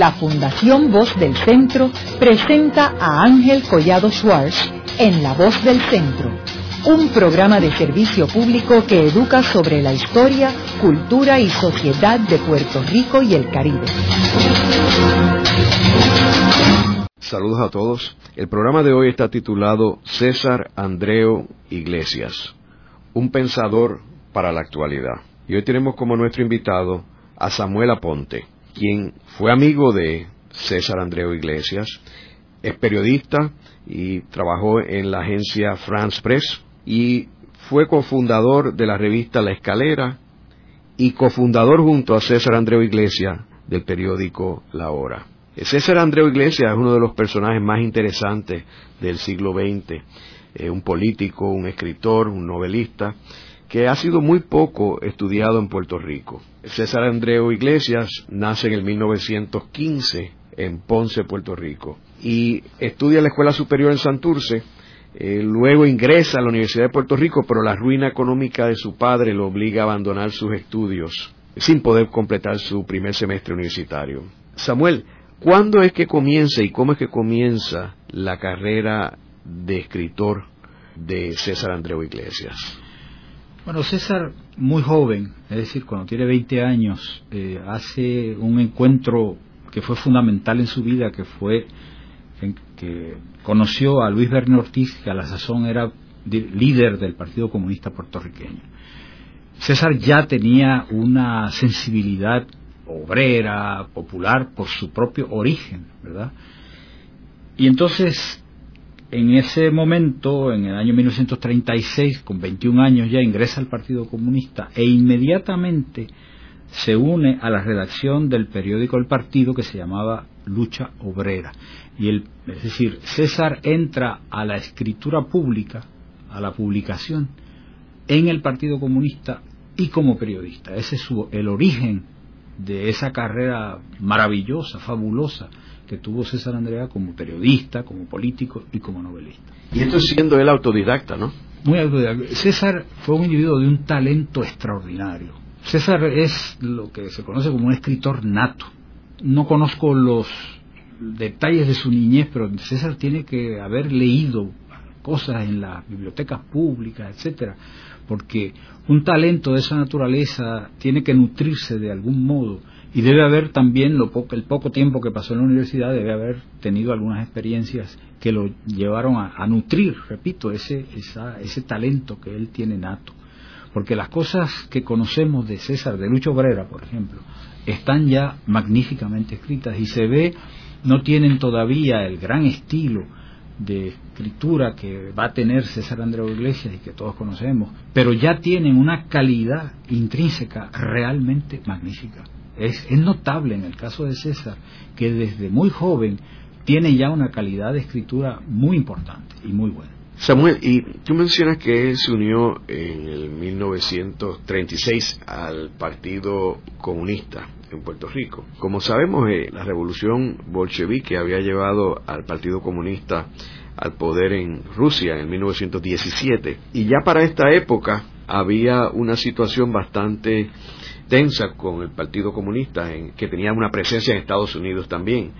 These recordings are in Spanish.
la Fundación Voz del Centro presenta a Ángel Collado Schwartz en La Voz del Centro, un programa de servicio público que educa sobre la historia, cultura y sociedad de Puerto Rico y el Caribe. Saludos a todos. El programa de hoy está titulado César Andreo Iglesias, un pensador para la actualidad. Y hoy tenemos como nuestro invitado a Samuel Aponte quien fue amigo de César Andreu Iglesias, es periodista y trabajó en la agencia France Press y fue cofundador de la revista La Escalera y cofundador junto a César Andreu Iglesias del periódico La Hora. César Andreu Iglesias es uno de los personajes más interesantes del siglo XX, un político, un escritor, un novelista, que ha sido muy poco estudiado en Puerto Rico. César Andreu Iglesias nace en el 1915 en Ponce, Puerto Rico, y estudia en la Escuela Superior en Santurce, eh, luego ingresa a la Universidad de Puerto Rico, pero la ruina económica de su padre lo obliga a abandonar sus estudios sin poder completar su primer semestre universitario. Samuel, ¿cuándo es que comienza y cómo es que comienza la carrera de escritor de César Andreu Iglesias? Bueno, César, muy joven, es decir, cuando tiene 20 años, eh, hace un encuentro que fue fundamental en su vida, que fue que conoció a Luis Berni Ortiz, que a la sazón era líder del Partido Comunista puertorriqueño. César ya tenía una sensibilidad obrera, popular, por su propio origen, ¿verdad? Y entonces en ese momento, en el año 1936, con 21 años ya ingresa al Partido Comunista e inmediatamente se une a la redacción del periódico El Partido que se llamaba Lucha Obrera. Y el, es decir, César entra a la escritura pública, a la publicación, en el Partido Comunista y como periodista. Ese es el origen de esa carrera maravillosa, fabulosa, que tuvo César Andrea como periodista, como político y como novelista. Y esto siendo él autodidacta, ¿no? Muy autodidacta. César fue un individuo de un talento extraordinario. César es lo que se conoce como un escritor nato. No conozco los detalles de su niñez, pero César tiene que haber leído cosas en las bibliotecas públicas, etcétera, porque un talento de esa naturaleza tiene que nutrirse de algún modo y debe haber también lo el poco tiempo que pasó en la universidad debe haber tenido algunas experiencias que lo llevaron a, nutrir repito ese ese talento que él tiene nato porque las cosas que conocemos de César de Lucho Obrera por ejemplo están ya magníficamente escritas y se ve no tienen todavía el gran estilo de escritura que va a tener César Andreu Iglesias y que todos conocemos, pero ya tienen una calidad intrínseca realmente magnífica. Es, notable en el caso de César que desde muy joven tiene ya una calidad de escritura muy importante y muy buena. Samuel, y tú mencionas que él se unió en el 1936 al Partido Comunista en Puerto Rico. Como sabemos, eh, la revolución bolchevique había llevado al Partido Comunista al poder en Rusia en 1917 y ya para esta época había una situación bastante tensa con el Partido Comunista, en, que tenía una presencia en Estados Unidos también.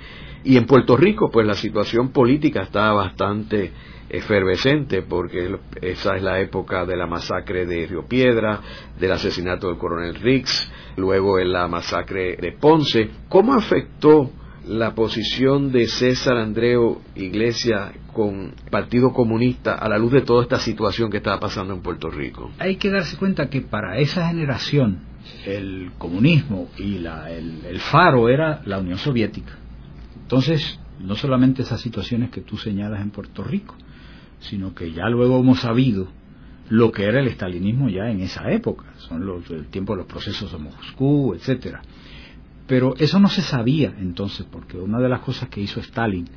Y en Puerto Rico, pues la situación política estaba bastante efervescente, porque esa es la época de la masacre de Río Piedra, del asesinato del coronel Riggs, luego en la masacre de Ponce. ¿Cómo afectó la posición de César Andreu Iglesia con Partido Comunista a la luz de toda esta situación que estaba pasando en Puerto Rico? Hay que darse cuenta que para esa generación el comunismo y el, faro era la Unión Soviética. Entonces, no solamente esas situaciones que tú señalas en Puerto Rico, sino que ya luego hemos sabido lo que era el estalinismo ya en esa época, son los, el tiempo de los procesos de Moscú, etcétera. Pero eso no se sabía entonces, porque una de las cosas que hizo Stalin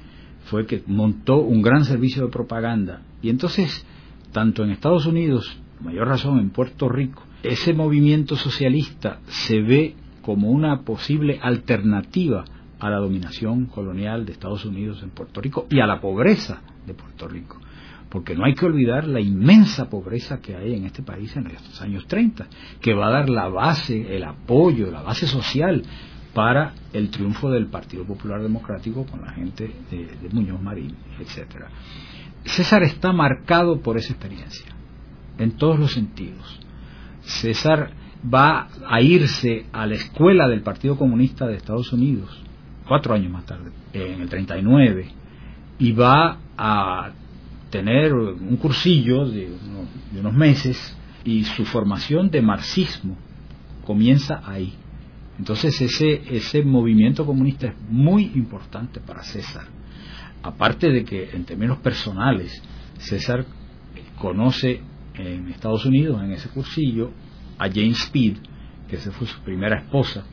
fue que montó un gran servicio de propaganda. Y entonces, tanto en Estados Unidos, mayor razón en Puerto Rico, ese movimiento socialista se ve como una posible alternativa a la dominación colonial de Estados Unidos en Puerto Rico y a la pobreza de Puerto Rico. Porque no hay que olvidar la inmensa pobreza que hay en este país en estos años 30, que va a dar la base, el apoyo, la base social para el triunfo del Partido Popular Democrático con la gente de, Muñoz Marín, etcétera. César está marcado por esa experiencia, en todos los sentidos. César va a irse a la escuela del Partido Comunista de Estados Unidos, cuatro años más tarde, en el 39, y va a tener un cursillo de unos, meses y su formación de marxismo comienza ahí. Entonces ese, ese movimiento comunista es muy importante para César. Aparte de que en términos personales César conoce en Estados Unidos, en ese cursillo, a Jane Speed, que esa fue su primera esposa,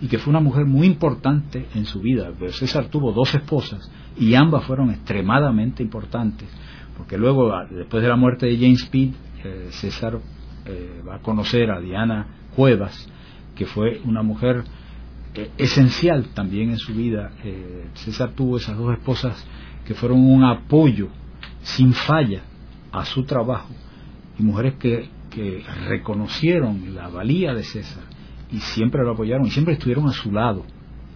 y que fue una mujer muy importante en su vida. Pero César tuvo dos esposas y ambas fueron extremadamente importantes porque luego, después de la muerte de James Speed, eh, César eh, va a conocer a Diana Cuevas, que fue una mujer eh, esencial también en su vida. César tuvo esas dos esposas que fueron un apoyo sin falla a su trabajo y mujeres que, que reconocieron la valía de César y siempre lo apoyaron y siempre estuvieron a su lado.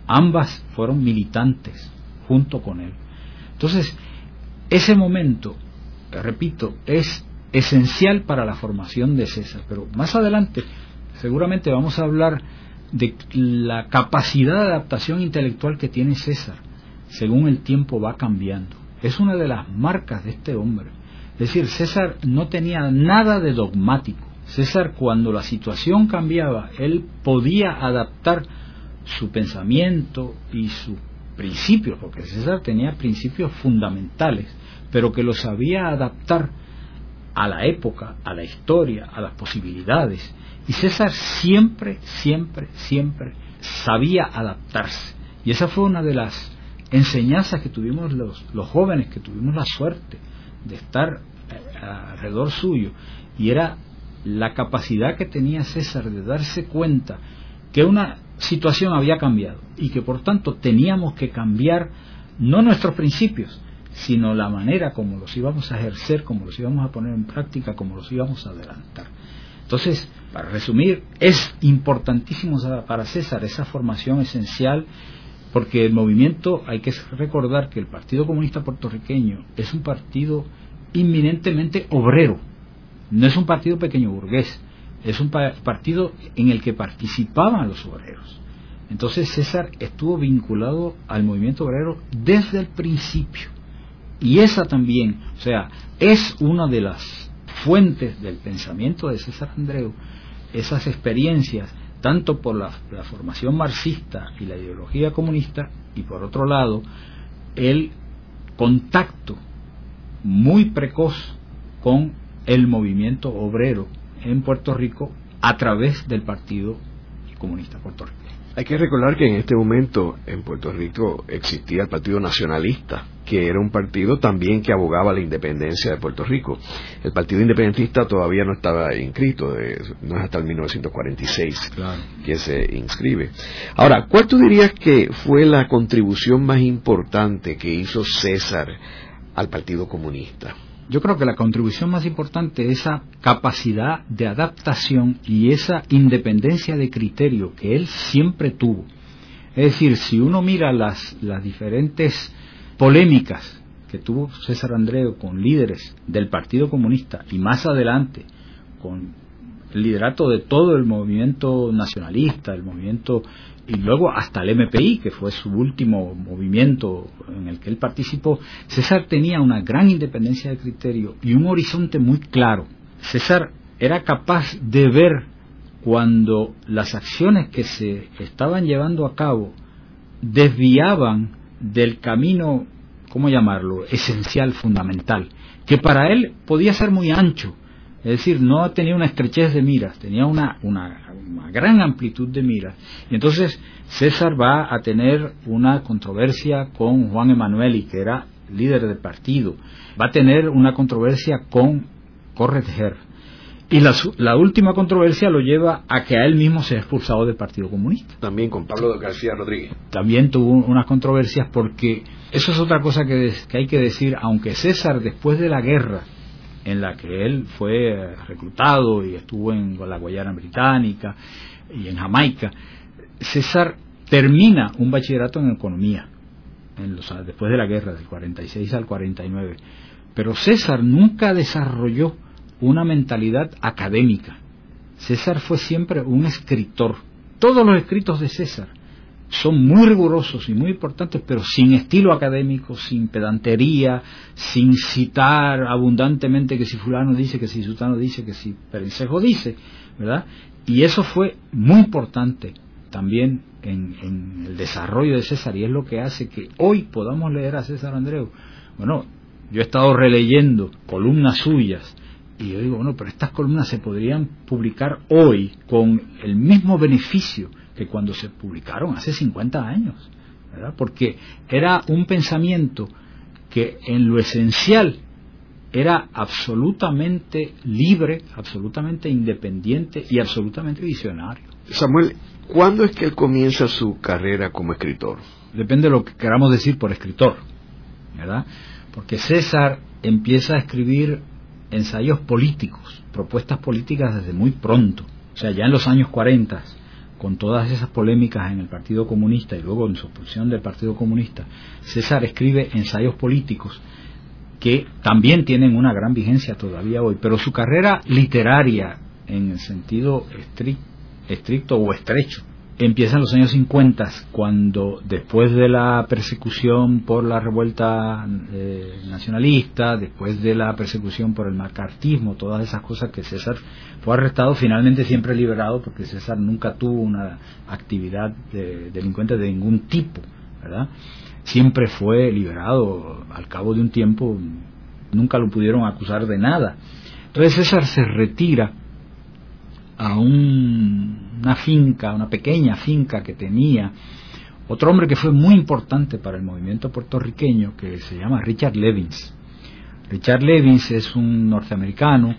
Ambas fueron militantes junto con él. Entonces, ese momento repito, es esencial para la formación de César. Pero más adelante seguramente vamos a hablar de la capacidad de adaptación intelectual que tiene César según el tiempo va cambiando. Es una de las marcas de este hombre. Es decir, César no tenía nada de dogmático. César cuando la situación cambiaba, él podía adaptar su pensamiento y sus principios, porque César tenía principios fundamentales pero que lo sabía adaptar a la época, a la historia, a las posibilidades. Y César siempre, siempre, siempre sabía adaptarse. Y esa fue una de las enseñanzas que tuvimos los, los jóvenes, que tuvimos la suerte de estar eh, alrededor suyo. Y era la capacidad que tenía César de darse cuenta que una situación había cambiado y que por tanto teníamos que cambiar no nuestros principios, sino la manera como los íbamos a ejercer, como los íbamos a poner en práctica, como los íbamos a adelantar. Entonces, para resumir, es importantísimo para César esa formación esencial, porque el movimiento, hay que recordar que el Partido Comunista Puertorriqueño es un partido inminentemente obrero, no es un partido pequeño burgués, es un partido en el que participaban los obreros. Entonces César estuvo vinculado al movimiento obrero desde el principio. Y esa también, o sea, es una de las fuentes del pensamiento de César Andreu, esas experiencias, tanto por la, formación marxista y la ideología comunista, y por otro lado, el contacto muy precoz con el movimiento obrero en Puerto Rico a través del Partido Comunista Puertorriqueño. Hay que recordar que en este momento en Puerto Rico existía el Partido Nacionalista, que era un partido también que abogaba la independencia de Puerto Rico. El Partido Independentista todavía no estaba inscrito, no es hasta el 1946 que se inscribe. Ahora, ¿cuál tú dirías que fue la contribución más importante que hizo César al Partido Comunista? Yo creo que la contribución más importante es esa capacidad de adaptación y esa independencia de criterio que él siempre tuvo. Es decir, si uno mira las, las diferentes polémicas que tuvo César Andreu con líderes del Partido Comunista y más adelante con el liderato de todo el movimiento nacionalista, el movimiento y luego hasta el MPI, que fue su último movimiento en el que él participó, César tenía una gran independencia de criterio y un horizonte muy claro. César era capaz de ver cuando las acciones que se estaban llevando a cabo desviaban del camino, ¿cómo llamarlo?, esencial, fundamental, que para él podía ser muy ancho, es decir, no tenía una estrechez de miras, tenía una, una, gran amplitud de miras. Y entonces César va a tener una controversia con Juan Emanueli, que era líder del partido. Va a tener una controversia con Corretger. Y la, la, última controversia lo lleva a que a él mismo se ha expulsado del Partido Comunista. También con Pablo García Rodríguez. También tuvo unas controversias porque eso es otra cosa que, que hay que decir, aunque César después de la guerra en la que él fue reclutado y estuvo en la Guayana Británica y en Jamaica, César termina un bachillerato en economía, en los, después de la guerra, del 46 al 49. Pero César nunca desarrolló una mentalidad académica. César fue siempre un escritor. Todos los escritos de César son muy rigurosos y muy importantes, pero sin estilo académico, sin pedantería, sin citar abundantemente que si fulano dice, que si sultano dice, que si Perencejo dice, ¿verdad? Y eso fue muy importante también en, el desarrollo de César y es lo que hace que hoy podamos leer a César Andreu. Bueno, yo he estado releyendo columnas suyas y yo digo, bueno, pero estas columnas se podrían publicar hoy con el mismo beneficio que cuando se publicaron hace 50 años, ¿verdad? Porque era un pensamiento que en lo esencial era absolutamente libre, absolutamente independiente y absolutamente visionario. Samuel, ¿cuándo es que él comienza su carrera como escritor? Depende de lo que queramos decir por escritor, ¿verdad? Porque César empieza a escribir ensayos políticos, propuestas políticas desde muy pronto, o sea, ya en los años 40, con todas esas polémicas en el Partido Comunista y luego en su expulsión del Partido Comunista, César escribe ensayos políticos que también tienen una gran vigencia todavía hoy, pero su carrera literaria en el sentido estricto o estrecho empieza en los años 50 cuando después de la persecución por la revuelta eh, nacionalista, después de la persecución por el macartismo, todas esas cosas que César fue arrestado, finalmente siempre liberado porque César nunca tuvo una actividad de delincuente de ningún tipo, ¿verdad? siempre fue liberado al cabo de un tiempo, nunca lo pudieron acusar de nada. Entonces César se retira a una finca, una pequeña finca que tenía otro hombre que fue muy importante para el movimiento puertorriqueño, que se llama Richard Levins. Richard Levins es un norteamericano,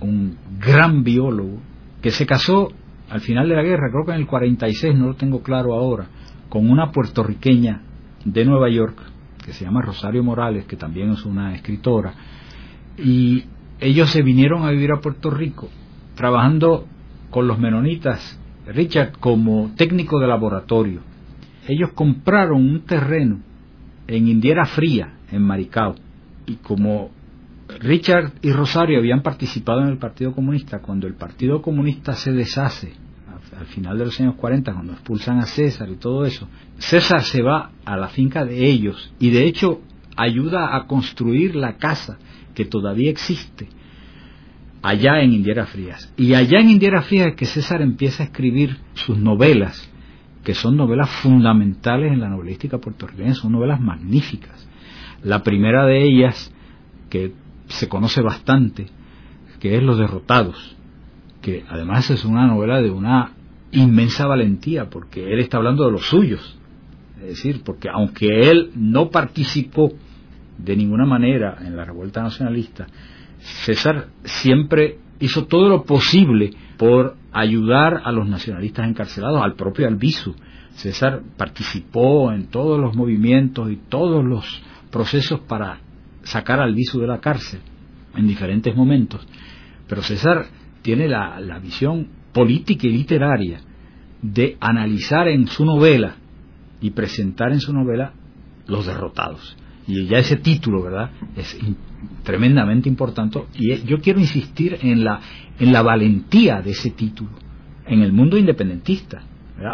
un gran biólogo, que se casó al final de la guerra, creo que en el 46, no lo tengo claro ahora, con una puertorriqueña de Nueva York, que se llama Rosario Morales, que también es una escritora, y ellos se vinieron a vivir a Puerto Rico trabajando con los menonitas, Richard como técnico de laboratorio. Ellos compraron un terreno en Indiera Fría, en Maricao, y como Richard y Rosario habían participado en el Partido Comunista, cuando el Partido Comunista se deshace al final de los años 40, cuando expulsan a César y todo eso, César se va a la finca de ellos. Y de hecho ayuda a construir la casa que todavía existe allá en Indiera Frías. Y allá en Indiera Frías es que César empieza a escribir sus novelas, que son novelas fundamentales en la novelística puertorriqueña, son novelas magníficas. La primera de ellas, que se conoce bastante, que es Los Derrotados, que además es una novela de una inmensa valentía, porque él está hablando de los suyos. Es decir, porque aunque él no participó de ninguna manera en la revuelta nacionalista, César siempre hizo todo lo posible por ayudar a los nacionalistas encarcelados, al propio Albizu. César participó en todos los movimientos y todos los procesos para sacar a Albizu de la cárcel en diferentes momentos. Pero César tiene la visión política y literaria de analizar en su novela y presentar en su novela los derrotados. Y ya ese título, ¿verdad? Es tremendamente importante y yo quiero insistir en la, en la valentía de ese título en el mundo independentista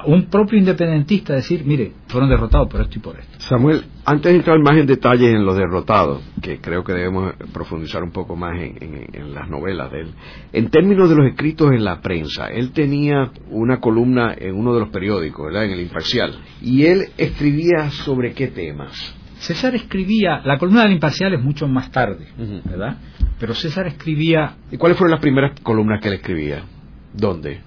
un propio independentista decir, mire, fueron derrotados por esto y por esto. Samuel, antes de entrar más en detalles en los derrotados, que creo que debemos profundizar un poco más en, las novelas de él, en términos de los escritos en la prensa, él tenía una columna en uno de los periódicos, ¿verdad? En el Imparcial, y él escribía sobre qué temas. César escribía, la columna del Imparcial es mucho más tarde, ¿verdad? Pero César escribía... ¿Y cuáles fueron las primeras columnas que él escribía? ¿Dónde?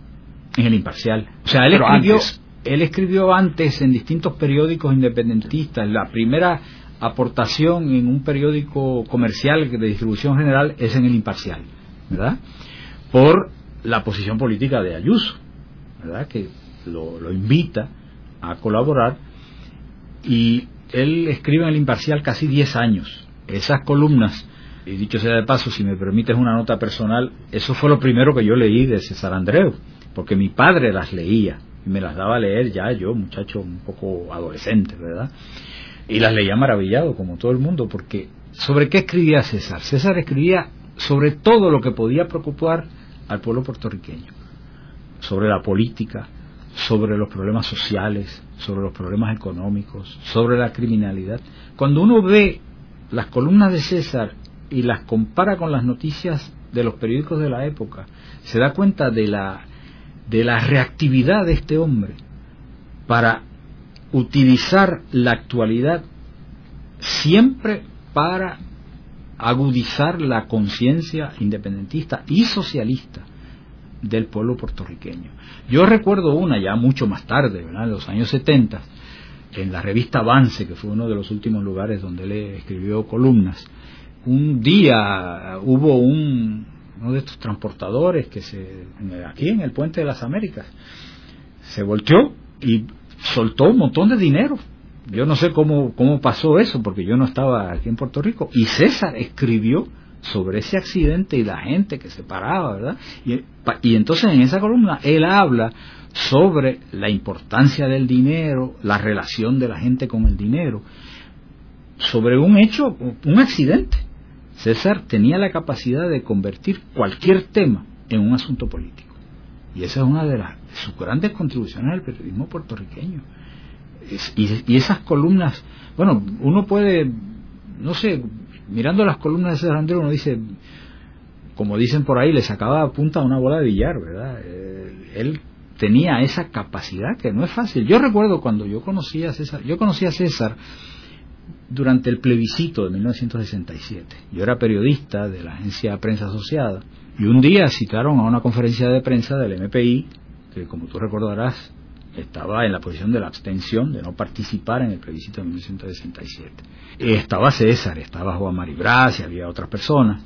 en el imparcial. O sea, él escribió, él escribió antes en distintos periódicos independentistas. La primera aportación en un periódico comercial de distribución general es en el imparcial, ¿verdad? Por la posición política de Ayuso, ¿verdad? Que lo, lo invita a colaborar y él escribe en el imparcial casi 10 años. Esas columnas, y dicho sea de paso, si me permites una nota personal, eso fue lo primero que yo leí de César Andreu porque mi padre las leía y me las daba a leer ya yo, muchacho un poco adolescente, ¿verdad? Y las leía maravillado, como todo el mundo, porque ¿sobre qué escribía César? César escribía sobre todo lo que podía preocupar al pueblo puertorriqueño, sobre la política, sobre los problemas sociales, sobre los problemas económicos, sobre la criminalidad. Cuando uno ve las columnas de César y las compara con las noticias de los periódicos de la época, se da cuenta de la, de la reactividad de este hombre para utilizar la actualidad siempre para agudizar la conciencia independentista y socialista del pueblo puertorriqueño. Yo recuerdo una ya mucho más tarde, ¿verdad? en los años 70, en la revista Avance, que fue uno de los últimos lugares donde él escribió columnas, un día hubo un, uno de estos transportadores que se, aquí en el Puente de las Américas, se volteó y soltó un montón de dinero. Yo no sé cómo, cómo pasó eso, porque yo no estaba aquí en Puerto Rico. Y César escribió sobre ese accidente y la gente que se paraba, ¿verdad? Y, y entonces en esa columna él habla sobre la importancia del dinero, la relación de la gente con el dinero, sobre un hecho, un accidente. César tenía la capacidad de convertir cualquier tema en un asunto político. Y esa es una de, las, sus grandes contribuciones al periodismo puertorriqueño. y, y esas columnas, bueno, uno puede, no sé, mirando las columnas de César Andrés uno dice, como dicen por ahí, le sacaba punta a una bola de billar, ¿verdad? Eh, él tenía esa capacidad que no es fácil. Yo recuerdo cuando yo conocí a César, yo conocí a César durante el plebiscito de 1967. Yo era periodista de la agencia Prensa Asociada y un día citaron a una conferencia de prensa del MPI, que como tú recordarás estaba en la posición de la abstención, de no participar en el plebiscito de 1967. Estaba César, estaba Juan Maribraz y había otras personas.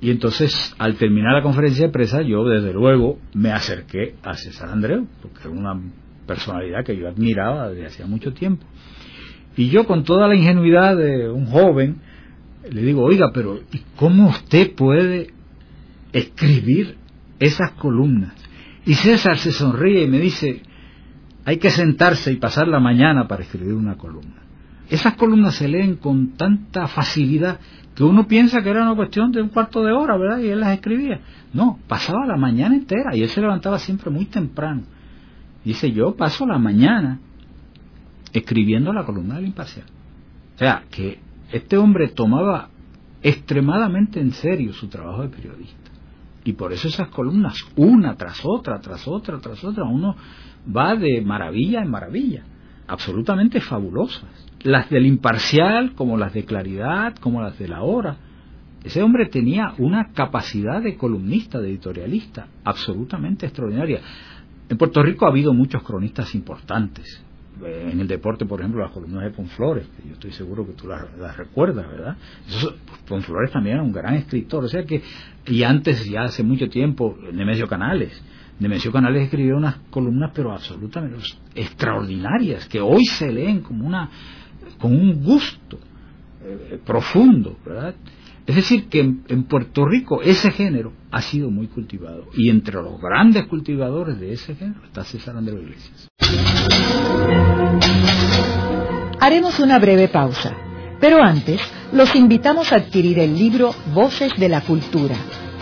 Y entonces, al terminar la conferencia de prensa, yo desde luego me acerqué a César Andreu, porque era una personalidad que yo admiraba desde hacía mucho tiempo. Y yo, con toda la ingenuidad de un joven, le digo, oiga, pero ¿y cómo usted puede escribir esas columnas? Y César se sonríe y me dice, hay que sentarse y pasar la mañana para escribir una columna. Esas columnas se leen con tanta facilidad que uno piensa que era una cuestión de un cuarto de hora, ¿verdad? Y él las escribía. No, pasaba la mañana entera y él se levantaba siempre muy temprano. Dice, yo paso la mañana escribiendo la columna del imparcial. O sea, que este hombre tomaba extremadamente en serio su trabajo de periodista. Y por eso esas columnas, una tras otra, tras otra, tras otra, uno va de maravilla en maravilla, absolutamente fabulosas. Las del imparcial, como las de claridad, como las de la hora. Ese hombre tenía una capacidad de columnista, de editorialista, absolutamente extraordinaria. En Puerto Rico ha habido muchos cronistas importantes. En el deporte, por ejemplo, las columnas de Ponflores, que yo estoy seguro que tú las, recuerdas, ¿verdad? Eso, Ponflores también era un gran escritor, o sea que, y antes, ya hace mucho tiempo, Nemesio Canales, Nemesio Canales escribió unas columnas pero absolutamente extraordinarias que hoy se leen como una con un gusto eh, profundo, ¿verdad? Es decir, que en, Puerto Rico ese género ha sido muy cultivado y entre los grandes cultivadores de ese género está César Andrés Iglesias. Haremos una breve pausa, pero antes los invitamos a adquirir el libro Voces de la Cultura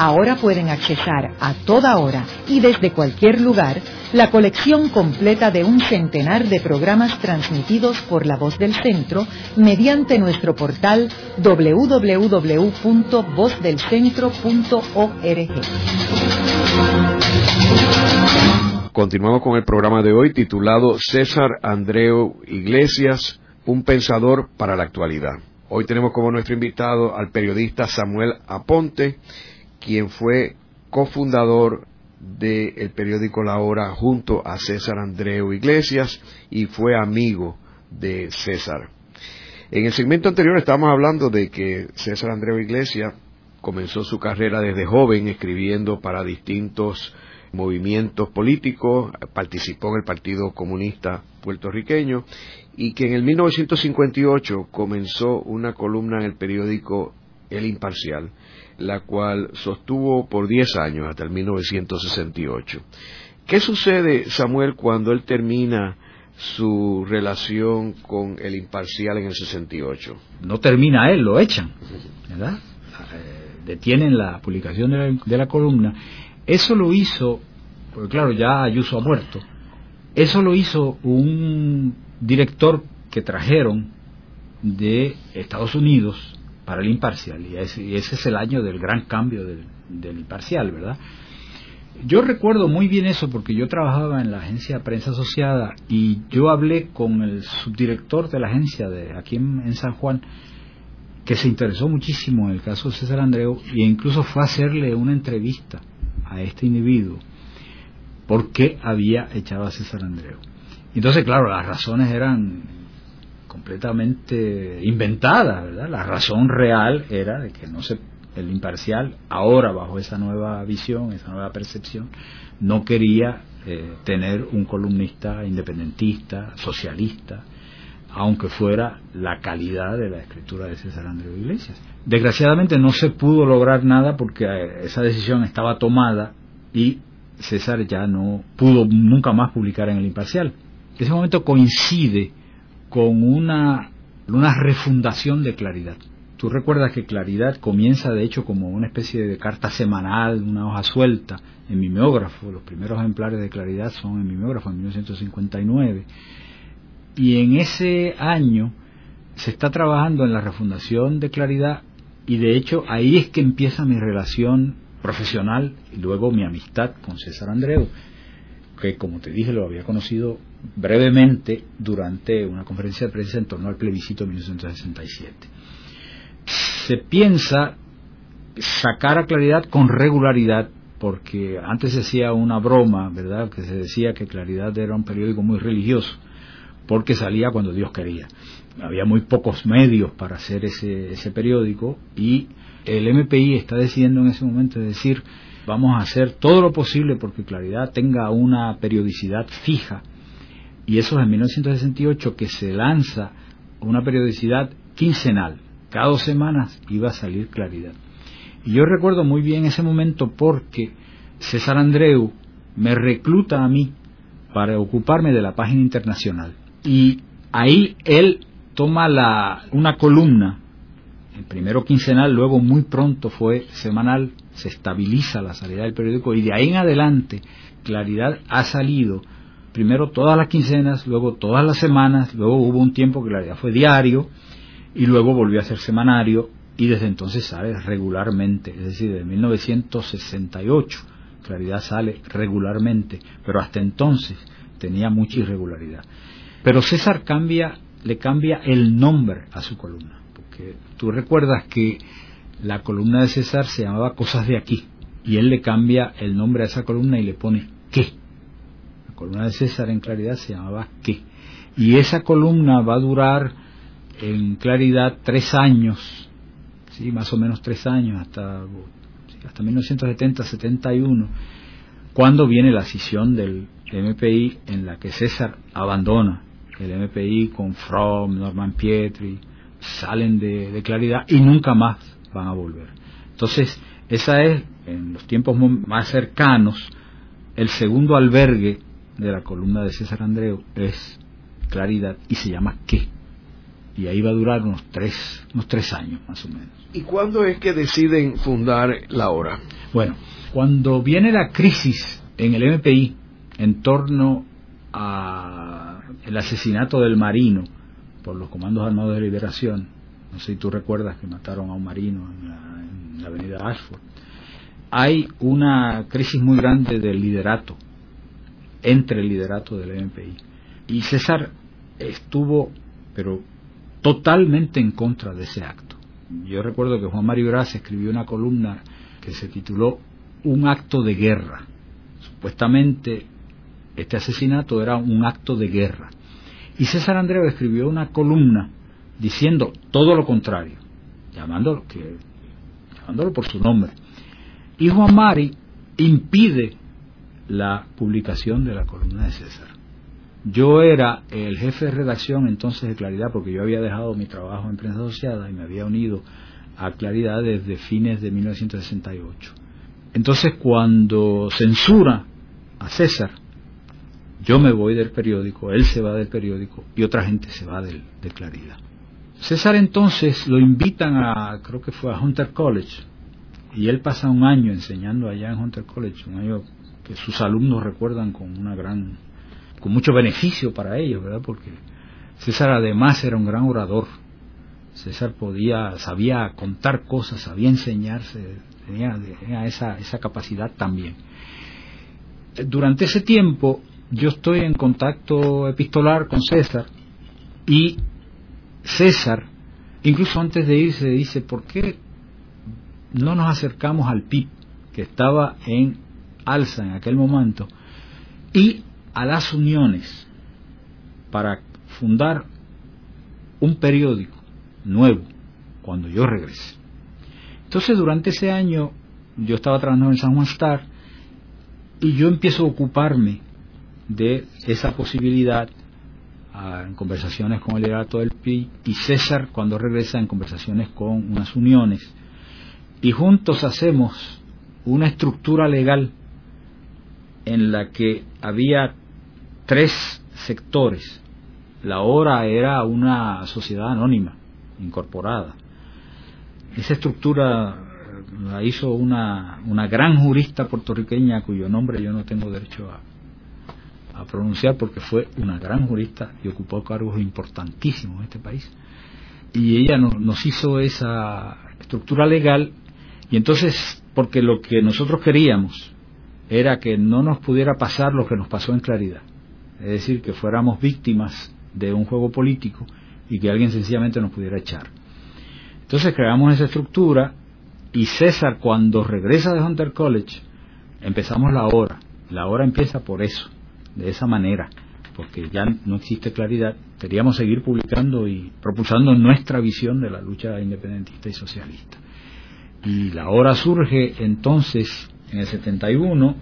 Ahora pueden accesar a toda hora y desde cualquier lugar la colección completa de un centenar de programas transmitidos por la voz del centro mediante nuestro portal www.vozdelcentro.org. Continuamos con el programa de hoy titulado César Andreu Iglesias, un pensador para la actualidad. Hoy tenemos como nuestro invitado al periodista Samuel Aponte, quien fue cofundador del periódico La Hora junto a César Andreu Iglesias y fue amigo de César. En el segmento anterior estábamos hablando de que César Andreu Iglesias comenzó su carrera desde joven escribiendo para distintos movimientos políticos, participó en el Partido Comunista puertorriqueño y que en el 1958 comenzó una columna en el periódico El Imparcial, la cual sostuvo por 10 años hasta el 1968. ¿Qué sucede, Samuel, cuando él termina su relación con el imparcial en el 68? No termina él, lo echan, ¿verdad? Eh, detienen la publicación de la, columna. Eso lo hizo, porque claro, ya Ayuso ha muerto, eso lo hizo un director que trajeron de Estados Unidos para el imparcial, y ese, es el año del gran cambio del, imparcial, ¿verdad? Yo recuerdo muy bien eso porque yo trabajaba en la agencia Prensa Asociada y yo hablé con el subdirector de la agencia de aquí en, San Juan que se interesó muchísimo en el caso de César Andreu e incluso fue a hacerle una entrevista a este individuo por qué había echado a César Andreu. Entonces, claro, las razones eran completamente inventadas, ¿verdad? La razón real era de que no se el imparcial, ahora bajo esa nueva visión, esa nueva percepción, no quería eh, tener un columnista independentista, socialista, aunque fuera la calidad de la escritura de César Andrés Iglesias. Desgraciadamente no se pudo lograr nada porque eh, esa decisión estaba tomada y César ya no pudo nunca más publicar en el imparcial. Ese momento coincide con una, una refundación de claridad. Tú recuerdas que Claridad comienza de hecho como una especie de carta semanal, una hoja suelta en mimeógrafo. Los primeros ejemplares de Claridad son en mimeógrafo en 1959. Y en ese año se está trabajando en la refundación de Claridad y de hecho ahí es que empieza mi relación profesional y luego mi amistad con César Andreu, que como te dije lo había conocido brevemente durante una conferencia de prensa en torno al plebiscito de 1967 se piensa sacar a claridad con regularidad, porque antes se hacía una broma, ¿verdad? Que se decía que Claridad era un periódico muy religioso, porque salía cuando Dios quería. Había muy pocos medios para hacer ese, ese periódico y el MPI está decidiendo en ese momento decir, vamos a hacer todo lo posible porque Claridad tenga una periodicidad fija. Y eso es en 1968 que se lanza una periodicidad quincenal cada dos semanas iba a salir claridad. Y yo recuerdo muy bien ese momento porque César Andreu me recluta a mí para ocuparme de la página internacional. Y ahí él toma la, una columna, primero quincenal, luego muy pronto fue semanal, se estabiliza la salida del periódico y de ahí en adelante Claridad ha salido primero todas las quincenas, luego todas las semanas, luego hubo un tiempo que Claridad fue diario, y luego volvió a ser semanario y desde entonces sale regularmente, es decir, de 1968 Claridad sale regularmente, pero hasta entonces tenía mucha irregularidad. Pero César cambia, le cambia el nombre a su columna, porque tú recuerdas que la columna de César se llamaba Cosas de aquí, y él le cambia el nombre a esa columna y le pone ¿qué? Columna de César en Claridad se llamaba ¿qué? Y esa columna va a durar en claridad tres años, sí, más o menos tres años, hasta, hasta 1970-71, cuando viene la decisión del MPI en la que César abandona el MPI con Fromm, Norman Pietri, salen de, de claridad y nunca más van a volver. Entonces, esa es, en los tiempos más cercanos, el segundo albergue de la columna de César Andreu es Claridad y se llama ¿Qué? y ahí va a durar unos tres, unos tres años más o menos. ¿Y cuándo es que deciden fundar la hora? Bueno, cuando viene la crisis en el MPI en torno al asesinato del marino por los comandos armados de liberación, no sé si tú recuerdas que mataron a un marino en la, avenida Ashford, hay una crisis muy grande del liderato, entre el liderato del MPI. Y César estuvo, pero totalmente en contra de ese acto. Yo recuerdo que Juan Mario Gras escribió una columna que se tituló Un acto de guerra. Supuestamente este asesinato era un acto de guerra. Y César Andreu escribió una columna diciendo todo lo contrario, llamándolo, que, llamándolo por su nombre. Y Juan Mari impide la publicación de la columna de César. Yo era el jefe de redacción entonces de Claridad porque yo había dejado mi trabajo en prensa asociada y me había unido a Claridad desde fines de 1968. Entonces cuando censura a César, yo me voy del periódico, él se va del periódico y otra gente se va de Claridad. César entonces lo invitan a, creo que fue a Hunter College, y él pasa un año enseñando allá en Hunter College, un año que sus alumnos recuerdan con una gran, con mucho beneficio para ellos, ¿verdad? Porque César además era un gran orador. César podía, sabía contar cosas, sabía enseñarse, tenía, tenía esa, esa capacidad también. Durante ese tiempo yo estoy en contacto epistolar con César y César, incluso antes de irse, dice, ¿por qué no nos acercamos al PIB, que estaba en alza en aquel momento, y a las uniones para fundar un periódico nuevo cuando yo regrese. Entonces durante ese año yo estaba trabajando en San Juan Star y yo empiezo a ocuparme de esa posibilidad en conversaciones con el liderato del PIB y César cuando regresa en conversaciones con unas uniones y juntos hacemos una estructura legal en la que había tres sectores. La hora era una sociedad anónima, incorporada. Esa estructura la hizo una, una gran jurista puertorriqueña cuyo nombre yo no tengo derecho a, a pronunciar porque fue una gran jurista y ocupó cargos importantísimos en este país. Y ella nos hizo esa estructura legal y entonces, porque lo que nosotros queríamos era que no nos pudiera pasar lo que nos pasó en claridad, es decir, que fuéramos víctimas de un juego político y que alguien sencillamente nos pudiera echar. Entonces creamos esa estructura y César cuando regresa de Hunter College empezamos la hora. La hora empieza por eso de esa manera, porque ya no existe claridad, queríamos seguir publicando y propulsando nuestra visión de la lucha independentista y socialista. Y la hora surge entonces en el 71.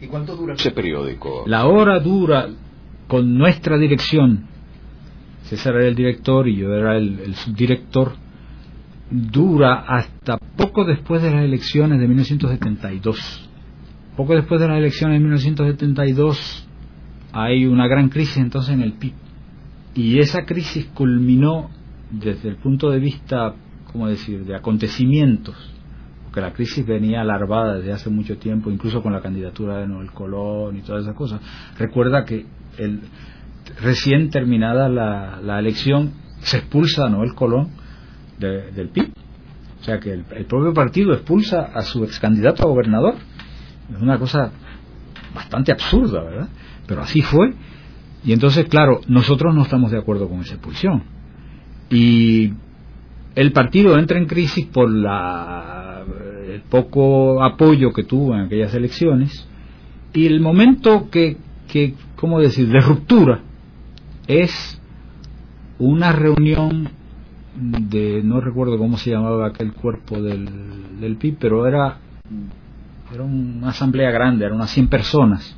¿Y cuánto dura ese periódico? La hora dura con nuestra dirección. César era el director y yo era el, el subdirector. Dura hasta poco después de las elecciones de 1972. Poco después de las elecciones de 1972 hay una gran crisis entonces en el PIB. Y esa crisis culminó desde el punto de vista, ¿cómo decir?, de acontecimientos, porque la crisis venía alarvada desde hace mucho tiempo, incluso con la candidatura de Noel Colón y todas esas cosas. Recuerda que el, recién terminada la, elección se expulsa a Noel Colón del PIB. O sea que el, el propio partido expulsa a su ex candidato a gobernador. Es una cosa bastante absurda, ¿verdad? pero así fue. Y entonces, claro, nosotros no estamos de acuerdo con esa expulsión. Y el partido entra en crisis por la, el poco apoyo que tuvo en aquellas elecciones. Y el momento que, que, ¿cómo decir?, de ruptura es una reunión de, no recuerdo cómo se llamaba aquel cuerpo del, del PIB, pero era, era una asamblea grande, eran unas 100 personas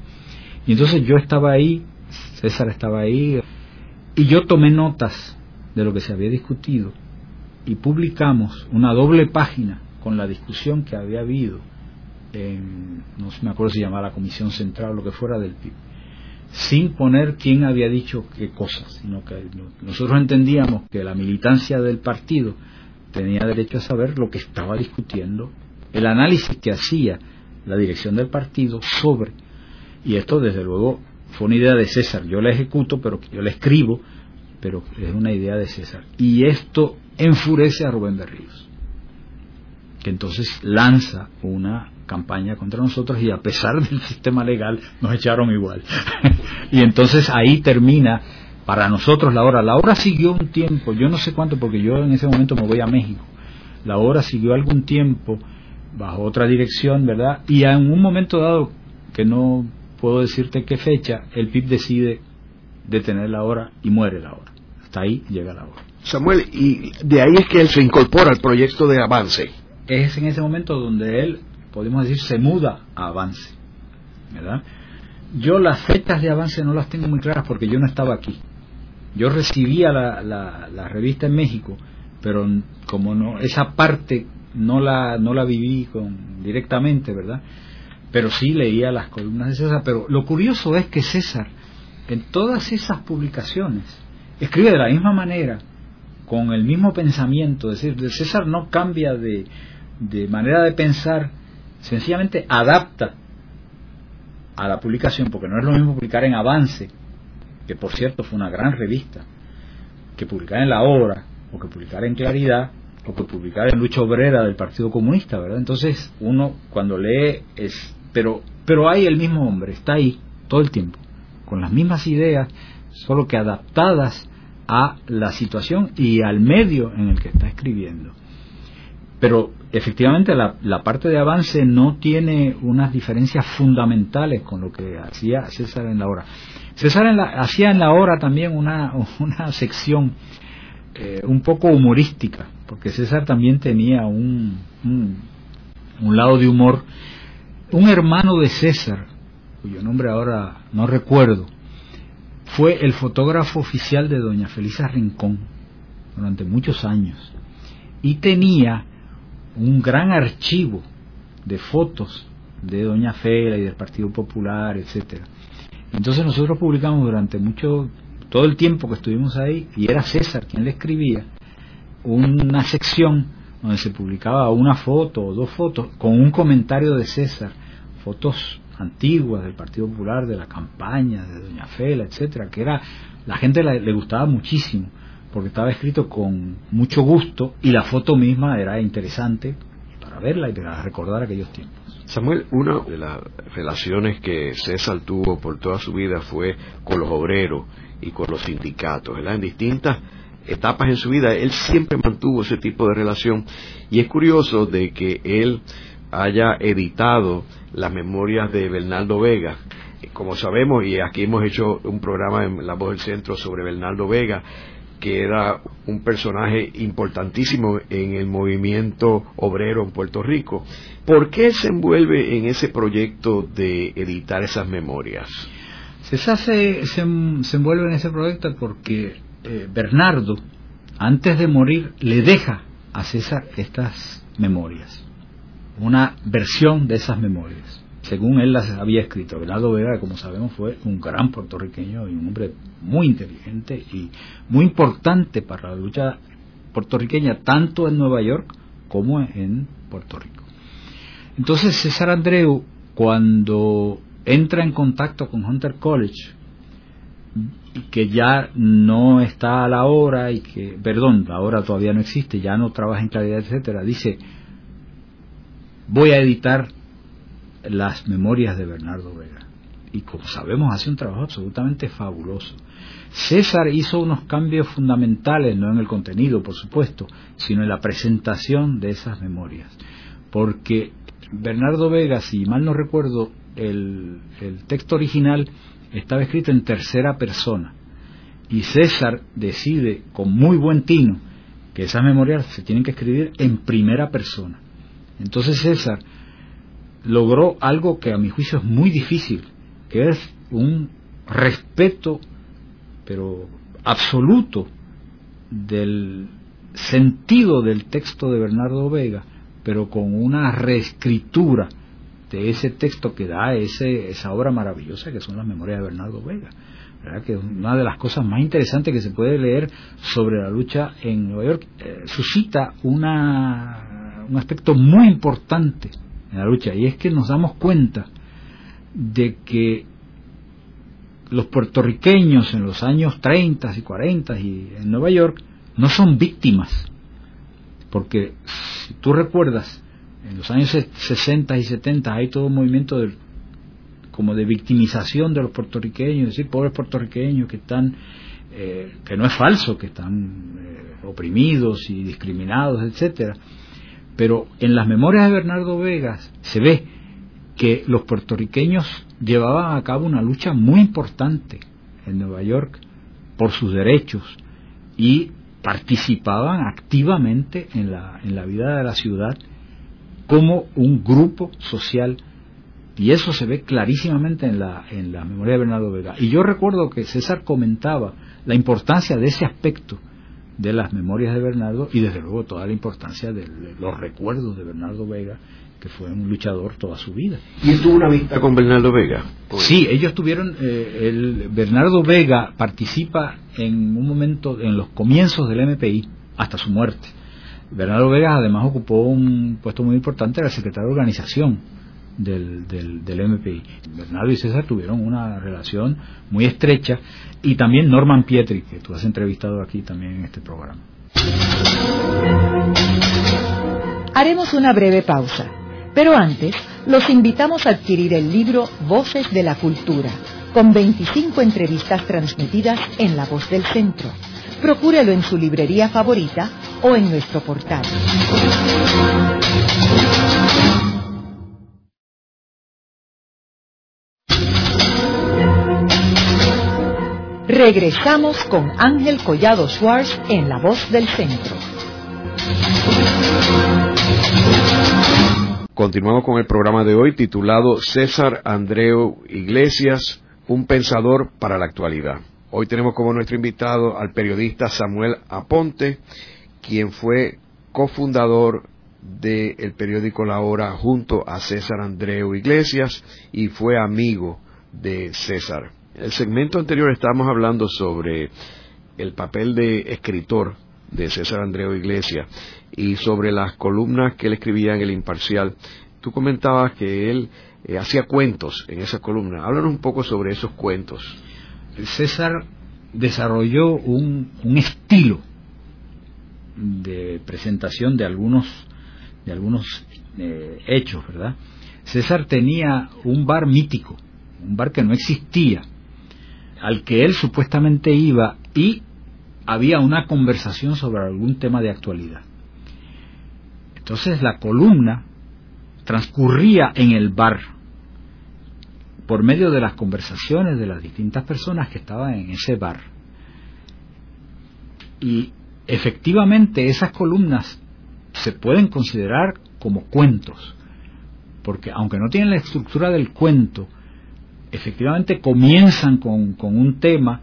y entonces yo estaba ahí, César estaba ahí, y yo tomé notas de lo que se había discutido y publicamos una doble página con la discusión que había habido en, no me acuerdo si llamaba la Comisión Central o lo que fuera del PIB, sin poner quién había dicho qué cosas, sino que nosotros entendíamos que la militancia del partido tenía derecho a saber lo que estaba discutiendo, el análisis que hacía la dirección del partido sobre y esto, desde luego, fue una idea de César. Yo la ejecuto, pero yo la escribo, pero es una idea de César. Y esto enfurece a Rubén Berríos, que entonces lanza una campaña contra nosotros y a pesar del sistema legal nos echaron igual. y entonces ahí termina para nosotros la hora. La hora siguió un tiempo, yo no sé cuánto, porque yo en ese momento me voy a México. La hora siguió algún tiempo bajo otra dirección, ¿verdad? Y en un momento dado que no puedo decirte qué fecha el PIB decide detener la hora y muere la hora. Hasta ahí llega la hora. Samuel, y de ahí es que él se incorpora al proyecto de Avance. Es en ese momento donde él, podemos decir, se muda a Avance. ¿verdad? Yo las fechas de Avance no las tengo muy claras porque yo no estaba aquí. Yo recibía la, la, revista en México, pero como no esa parte no la no la viví con, directamente, ¿verdad? Pero sí leía las columnas de César. Pero lo curioso es que César, en todas esas publicaciones, escribe de la misma manera con el mismo pensamiento, es decir, César no cambia de, de manera de pensar, sencillamente adapta a la publicación, porque no es lo mismo publicar en Avance, que por cierto fue una gran revista, que publicar en La Hora, o que publicar en Claridad, o que publicar en Lucha Obrera del Partido Comunista, ¿verdad? Entonces uno cuando lee es, pero, pero hay el mismo hombre, está ahí todo el tiempo, con las mismas ideas, solo que adaptadas a la situación y al medio en el que está escribiendo. Pero efectivamente la, parte de avance no tiene unas diferencias fundamentales con lo que hacía César en la hora. César hacía en la hora también una, una sección eh, un poco humorística, porque César también tenía un, un lado de humor. Un hermano de César, cuyo nombre ahora no recuerdo, fue el fotógrafo oficial de doña Felisa Rincón durante muchos años y tenía un gran archivo de fotos de doña Fela y del Partido Popular, etcétera. Entonces nosotros publicamos durante mucho todo el tiempo que estuvimos ahí y era César quien le escribía una sección donde se publicaba una foto o dos fotos con un comentario de César, fotos antiguas del Partido Popular, de la campaña, de Doña Fela, etcétera, que era la gente le, gustaba muchísimo porque estaba escrito con mucho gusto y la foto misma era interesante para verla y para recordar aquellos tiempos. Samuel, una de las relaciones que César tuvo por toda su vida fue con los obreros y con los sindicatos. En distintas etapas en su vida, él siempre mantuvo ese tipo de relación y es curioso de que él haya editado las memorias de Bernardo Vega. Como sabemos, y aquí hemos hecho un programa en La Voz del Centro sobre Bernardo Vega, que era un personaje importantísimo en el movimiento obrero en Puerto Rico. ¿Por qué se envuelve en ese proyecto de editar esas memorias? César se, se, envuelve en ese proyecto porque eh, Bernardo, antes de morir, le deja a César estas memorias una versión de esas memorias, según él las había escrito. Bernardo Vega, como sabemos, fue un gran puertorriqueño y un hombre muy inteligente y muy importante para la lucha puertorriqueña, tanto en Nueva York como en Puerto Rico. Entonces César Andreu, cuando entra en contacto con Hunter College, que ya no está a la hora y que, perdón, la hora todavía no existe, ya no trabaja en claridad, etcétera, dice, voy a editar las memorias de Bernardo Vega. Y como sabemos, hace un trabajo absolutamente fabuloso. César hizo unos cambios fundamentales, no en el contenido, por supuesto, sino en la presentación de esas memorias. Porque Bernardo Vega, si mal no recuerdo, el, el texto original estaba escrito en tercera persona. Y César decide, con muy buen tino, que esas memorias se tienen que escribir en primera persona. Entonces César logró algo que a mi juicio es muy difícil, que es un respeto, pero absoluto, del sentido del texto de Bernardo Vega, pero con una reescritura de ese texto que da ese, esa obra maravillosa que son las memorias de Bernardo Vega. que es una de las cosas más interesantes que se puede leer sobre la lucha en Nueva York, eh, suscita una un aspecto muy importante en la lucha y es que nos damos cuenta de que los puertorriqueños en los años 30 y 40 y en Nueva York no son víctimas porque si tú recuerdas en los años 60 y 70 hay todo un movimiento de, como de victimización de los puertorriqueños, es decir, pobres puertorriqueños que están, eh, que no es falso, que están eh, oprimidos y discriminados, etcétera. Pero en las memorias de Bernardo Vegas se ve que los puertorriqueños llevaban a cabo una lucha muy importante en Nueva York por sus derechos y participaban activamente en la, en la vida de la ciudad como un grupo social y eso se ve clarísimamente en la, en la memoria de Bernardo Vega. Y yo recuerdo que César comentaba la importancia de ese aspecto de las memorias de Bernardo y desde luego toda la importancia de los recuerdos de Bernardo Vega que fue un luchador toda su vida. ¿Y él tuvo una vista con Bernardo Vega? Sí, ellos tuvieron, eh, el Bernardo Vega participa en un momento, en los comienzos del MPI, hasta su muerte. Bernardo Vega además ocupó un puesto muy importante, era secretario de organización del, del, del, MPI. Bernardo y César tuvieron una relación muy estrecha y también Norman Pietri, que tú has entrevistado aquí también en este programa. Haremos una breve pausa, pero antes los invitamos a adquirir el libro Voces de la Cultura, con 25 entrevistas transmitidas en La Voz del Centro. Procúrelo en su librería favorita o en nuestro portal. Regresamos con Ángel Collado Schwartz en La Voz del Centro. Continuamos con el programa de hoy titulado César Andreu Iglesias, un pensador para la actualidad. Hoy tenemos como nuestro invitado al periodista Samuel Aponte, quien fue cofundador del periódico La Hora junto a César Andreu Iglesias y fue amigo de César. El segmento anterior estábamos hablando sobre el papel de escritor de César Andreu Iglesias y sobre las columnas que él escribía en el Imparcial. Tú comentabas que él eh, hacía cuentos en esas columnas. Háblanos un poco sobre esos cuentos. César desarrolló un, estilo de presentación de algunos de algunos eh, hechos, ¿verdad? César tenía un bar mítico, un bar que no existía, al que él supuestamente iba y había una conversación sobre algún tema de actualidad. Entonces la columna transcurría en el bar por medio de las conversaciones de las distintas personas que estaban en ese bar. Y efectivamente esas columnas se pueden considerar como cuentos, porque aunque no tienen la estructura del cuento, efectivamente comienzan con, un tema,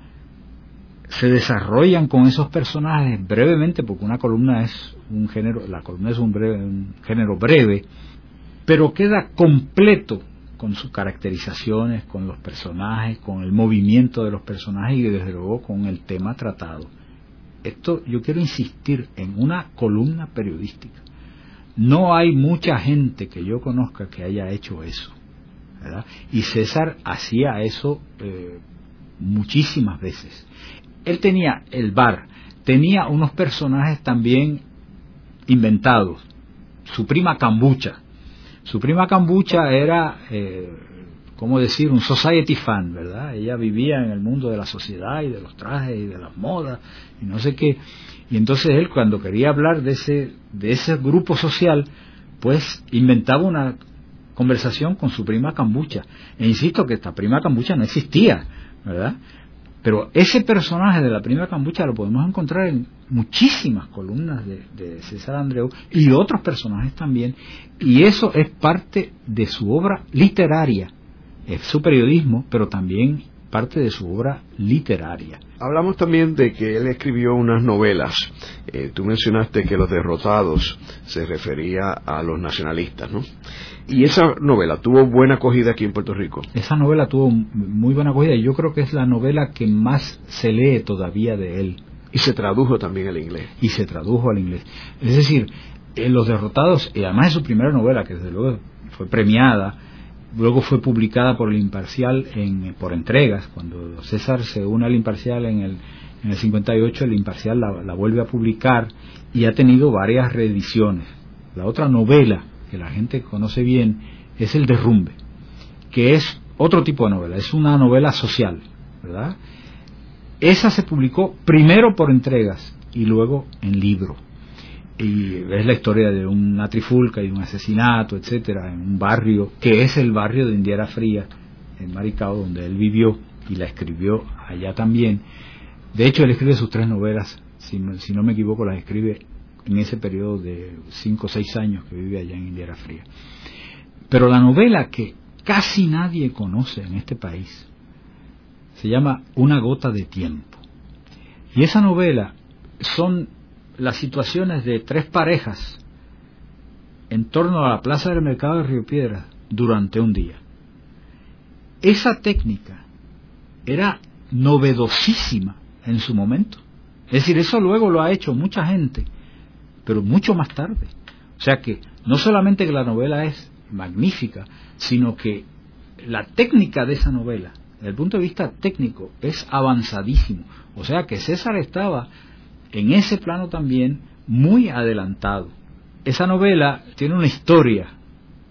se desarrollan con esos personajes brevemente, porque una columna es un género, la columna es un, breve, un género breve, pero queda completo con sus caracterizaciones, con los personajes, con el movimiento de los personajes y desde luego con el tema tratado. Esto yo quiero insistir en una columna periodística. No hay mucha gente que yo conozca que haya hecho eso. Y César hacía eso eh, muchísimas veces. Él tenía el bar, tenía unos personajes también inventados. Su prima Cambucha. Su prima Cambucha era, eh, ¿cómo decir?, un society fan, ¿verdad? Ella vivía en el mundo de la sociedad y de los trajes y de las modas y no sé qué. Y entonces él, cuando quería hablar de ese, de ese grupo social, pues inventaba una conversación con su prima Cambucha. E insisto que esta prima Cambucha no existía, ¿verdad? Pero ese personaje de la prima Cambucha lo podemos encontrar en muchísimas columnas de, César Andreu y otros personajes también, y eso es parte de su obra literaria, es su periodismo, pero también parte de su obra literaria. Hablamos también de que él escribió unas novelas. Eh, tú mencionaste que Los Derrotados se refería a los nacionalistas, ¿no? Y esa novela tuvo buena acogida aquí en Puerto Rico. Esa novela tuvo muy buena acogida y yo creo que es la novela que más se lee todavía de él. Y se tradujo también al inglés. Y se tradujo al inglés. Es decir, en Los Derrotados, y además es su primera novela, que desde luego fue premiada, luego fue publicada por el Imparcial en, por entregas. Cuando César se une al Imparcial en el, en el 58, el Imparcial la, la vuelve a publicar y ha tenido varias reediciones. La otra novela que la gente conoce bien, es El Derrumbe, que es otro tipo de novela, es una novela social, ¿verdad? Esa se publicó primero por entregas y luego en libro. Y es la historia de una trifulca y un asesinato, etcétera, en un barrio que es el barrio de Indiera Fría, en Maricao, donde él vivió y la escribió allá también. De hecho, él escribe sus tres novelas si, si no me equivoco, las escribe en ese periodo de cinco o seis años que vive allá en Indiera Fría. Pero la novela que casi nadie conoce en este país se llama Una gota de tiempo. Y esa novela son las situaciones de tres parejas en torno a la plaza del mercado de Río Piedra durante un día. Esa técnica era novedosísima en su momento. Es decir, eso luego lo ha hecho mucha gente, pero mucho más tarde. O sea que no solamente que la novela es magnífica, sino que la técnica de esa novela, desde el punto de vista técnico, es avanzadísimo. O sea que César estaba en ese plano también muy adelantado. Esa novela tiene una historia.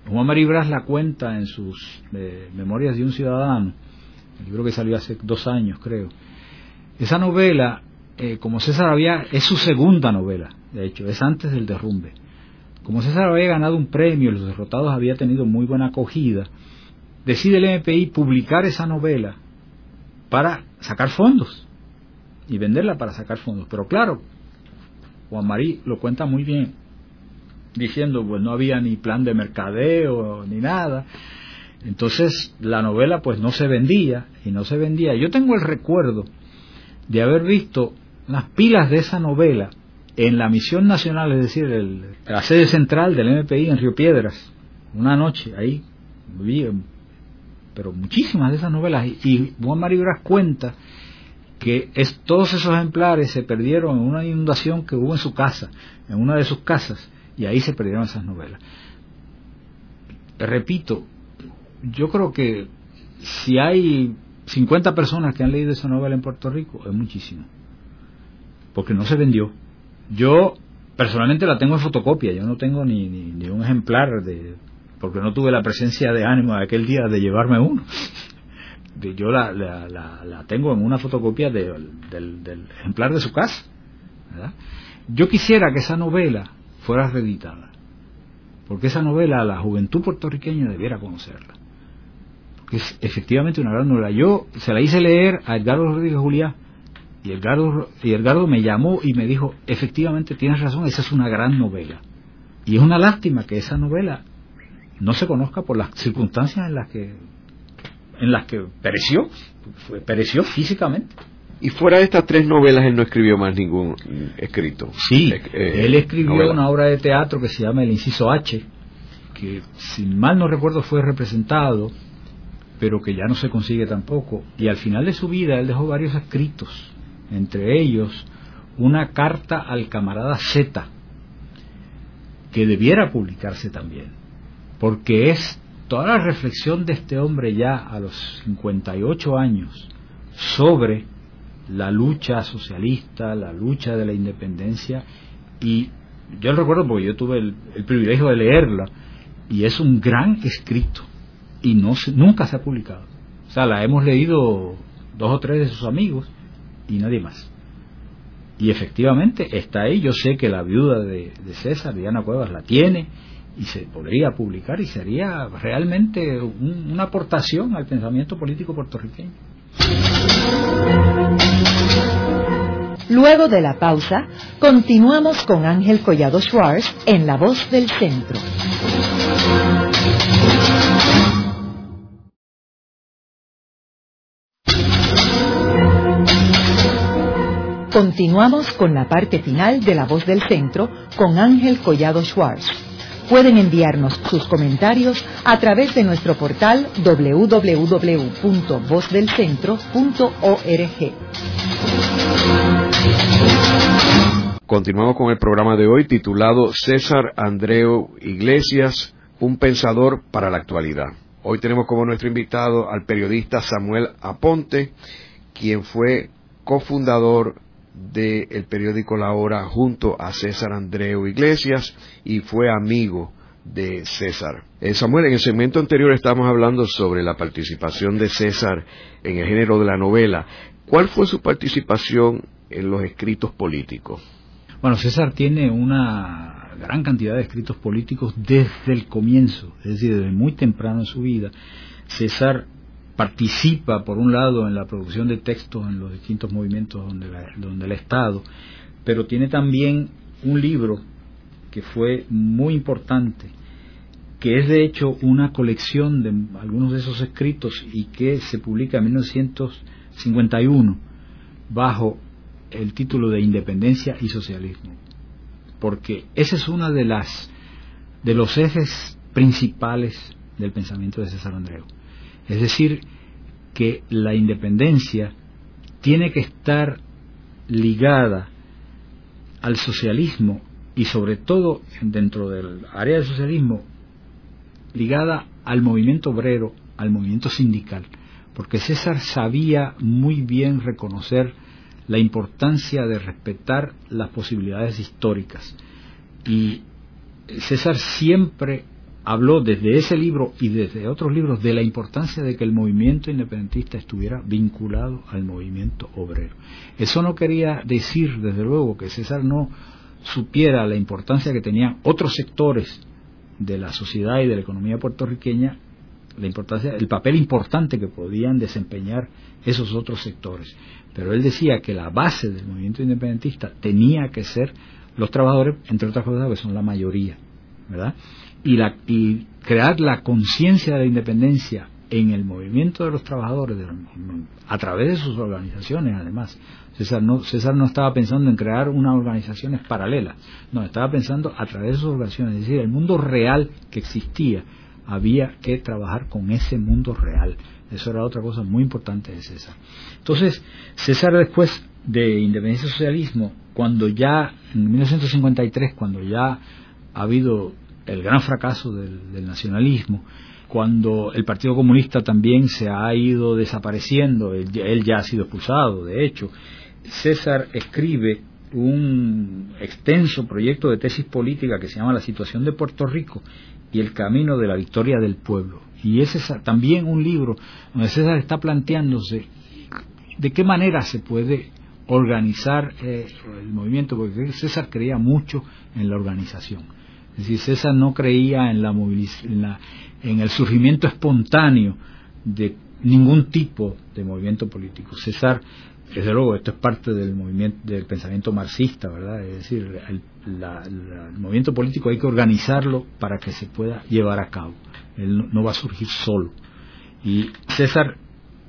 Juan Maribras la cuenta en sus eh, Memorias de un Ciudadano, el libro que salió hace dos años, creo. Esa novela, eh, como César había, es su segunda novela, de hecho, es antes del derrumbe. Como César había ganado un premio, Los Derrotados había tenido muy buena acogida, decide el MPI publicar esa novela para sacar fondos y venderla para sacar fondos. Pero claro, Juan Marí lo cuenta muy bien, diciendo, pues no había ni plan de mercadeo ni nada. Entonces la novela pues no se vendía y no se vendía. Yo tengo el recuerdo de haber visto unas pilas de esa novela en la misión nacional, es decir, el, la sede central del MPI en Río Piedras, una noche ahí, pero muchísimas de esas novelas. Y, Juan Mario Bras cuenta que es, todos esos ejemplares se perdieron en una inundación que hubo en su casa, en una de sus casas, y ahí se perdieron esas novelas. Repito, yo creo que si hay 50 personas que han leído esa novela en Puerto Rico, es muchísimo, porque no se vendió. Yo personalmente la tengo en fotocopia, yo no tengo ni, ni, un ejemplar de porque no tuve la presencia de ánimo de aquel día de llevarme uno. Yo la, la, la, tengo en una fotocopia del, del, ejemplar de su casa. Yo quisiera que esa novela fuera reeditada, porque esa novela la juventud puertorriqueña debiera conocerla. Porque es efectivamente una gran novela. Yo se la hice leer a Edgardo Rodríguez Juliá y Edgardo, y Edgardo me llamó y me dijo, efectivamente tienes razón, esa es una gran novela. Y es una lástima que esa novela no se conozca por las circunstancias en las que en las que pereció, pereció físicamente. Y fuera de estas tres novelas, él no escribió más ningún escrito. Sí, eh, eh, él escribió una obra de teatro que se llama El Inciso H, que si mal no recuerdo fue representado, pero que ya no se consigue tampoco. Y al final de su vida él dejó varios escritos entre ellos una carta al camarada Z, que debiera publicarse también, porque es toda la reflexión de este hombre ya a los 58 años sobre la lucha socialista, la lucha de la independencia, y yo recuerdo porque yo tuve el, privilegio de leerla, y es un gran escrito, y no nunca se ha publicado. O sea, la hemos leído dos o tres de sus amigos, y nadie más. Y efectivamente está ahí, yo sé que la viuda de, César, Diana Cuevas, la tiene y se podría publicar y sería realmente una aportación al pensamiento político puertorriqueño. Luego de la pausa, continuamos con Ángel Collado Schwartz en La Voz del Centro. Continuamos con la parte final de La Voz del Centro con Ángel Collado Schwartz. Pueden enviarnos sus comentarios a través de nuestro portal www.vozdelcentro.org. Continuamos con el programa de hoy titulado César Andreu Iglesias, un pensador para la actualidad. Hoy tenemos como nuestro invitado al periodista Samuel Aponte, quien fue cofundador del periódico La Hora junto a César Andreu Iglesias y fue amigo de César. Eh, Samuel, en el segmento anterior estábamos hablando sobre la participación de César en el género de la novela. ¿Cuál fue su participación en los escritos políticos? Bueno, César tiene una gran cantidad de escritos políticos desde el comienzo, es decir, desde muy temprano en su vida. César participa, por un lado, en la producción de textos en los distintos movimientos donde, donde él ha estado, pero tiene también un libro que fue muy importante, que es de hecho una colección de algunos de esos escritos y que se publica en 1951 bajo el título de Independencia y Socialismo, porque ese es uno de las de los ejes principales del pensamiento de César Andreu. Es decir, que la independencia tiene que estar ligada al socialismo y sobre todo dentro del área del socialismo ligada al movimiento obrero, al movimiento sindical, porque César sabía muy bien reconocer la importancia de respetar las posibilidades históricas. Y César siempre habló desde ese libro y desde otros libros de la importancia de que el movimiento independentista estuviera vinculado al movimiento obrero. Eso no quería decir, desde luego, que César no supiera la importancia que tenían otros sectores de la sociedad y de la economía puertorriqueña, la importancia, el papel importante que podían desempeñar esos otros sectores. Pero él decía que la base del movimiento independentista tenía que ser los trabajadores, entre otras cosas, que son la mayoría, ¿verdad? Y, la, y crear la conciencia de la independencia en el movimiento de los trabajadores a través de sus organizaciones además. César no, César no estaba pensando en crear unas organizaciones paralelas. No estaba pensando a través de sus organizaciones. Es decir el mundo real que existía había que trabajar con ese mundo real. Eso era otra cosa muy importante de César. Entonces César después de Independencia y Socialismo cuando ya en 1953 cuando ya ha habido el gran fracaso del, nacionalismo, cuando el Partido Comunista también se ha ido desapareciendo, él, ya ha sido expulsado, de hecho, César escribe un extenso proyecto de tesis política que se llama La situación de Puerto Rico y el camino de la victoria del pueblo. Y ese es también un libro donde César está planteándose de qué manera se puede organizar eh, el movimiento, porque César creía mucho en la organización. Es decir, César no creía en, la en, el surgimiento espontáneo de ningún tipo de movimiento político. César, desde luego, esto es parte del movimiento del pensamiento marxista, ¿verdad? Es decir, el, movimiento político hay que organizarlo para que se pueda llevar a cabo. Él no, va a surgir solo. Y César,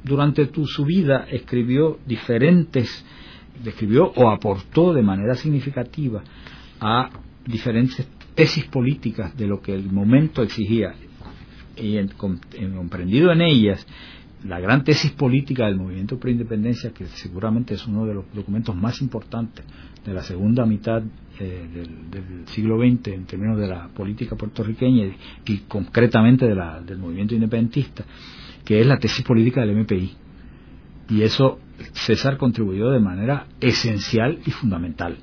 durante su vida, escribió diferentes, describió o aportó de manera significativa a diferentes tesis políticas de lo que el momento exigía y en, comprendido en ellas la gran tesis política del movimiento por independencia, que seguramente es uno de los documentos más importantes de la segunda mitad eh, del, siglo XX en términos de la política puertorriqueña y, concretamente de la, del movimiento independentista, que es la tesis política del MPI. Y eso César contribuyó de manera esencial y fundamental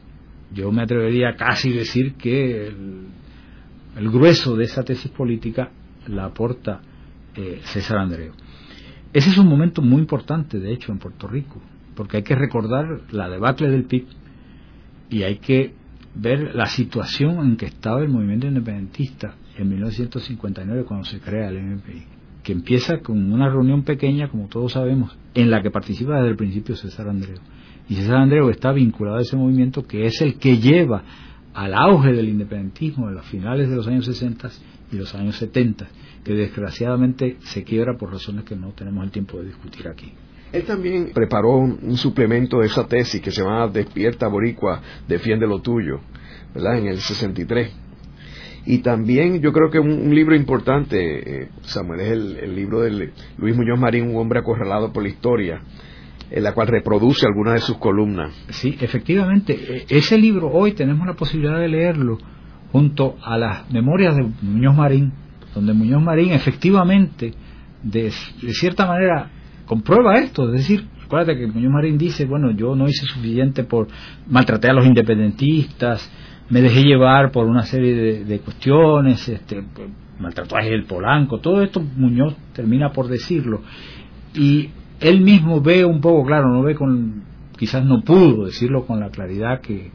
yo me atrevería casi a decir que el, grueso de esa tesis política la aporta eh, César Andreu. Ese es un momento muy importante, de hecho, en Puerto Rico, porque hay que recordar la debacle del PIB y hay que ver la situación en que estaba el movimiento independentista en 1959 cuando se crea el MPI, que empieza con una reunión pequeña, como todos sabemos, en la que participa desde el principio César Andreu y César Andreu está vinculado a ese movimiento que es el que lleva al auge del independentismo en los finales de los años 60 y los años 70, que desgraciadamente se quiebra por razones que no tenemos el tiempo de discutir aquí. Él también preparó un, suplemento de esa tesis que se llama Despierta Boricua, defiende lo tuyo, ¿verdad? En el 63. Y también yo creo que un, libro importante, eh, Samuel, es el, libro de Luis Muñoz Marín, Un hombre acorralado por la historia, en la cual reproduce algunas de sus columnas. Sí, efectivamente. E, ese libro hoy tenemos la posibilidad de leerlo junto a las memorias de Muñoz Marín, donde Muñoz Marín efectivamente, de, cierta manera, comprueba esto. Es decir, acuérdate que Muñoz Marín dice, bueno, yo no hice suficiente por maltratar a los independentistas, me dejé llevar por una serie de, de cuestiones, este, maltrataje del Polanco, todo esto Muñoz termina por decirlo. Y él mismo ve un poco, claro, no ve con, quizás no pudo decirlo con la claridad que,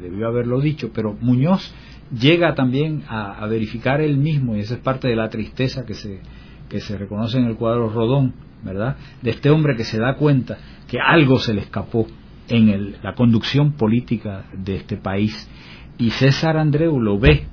debió haberlo dicho, pero Muñoz llega también a, verificar él mismo, y esa es parte de la tristeza que se, que se reconoce en el cuadro Rodón, ¿verdad? De este hombre que se da cuenta que algo se le escapó en la conducción política de este país. Y César Andreu lo ve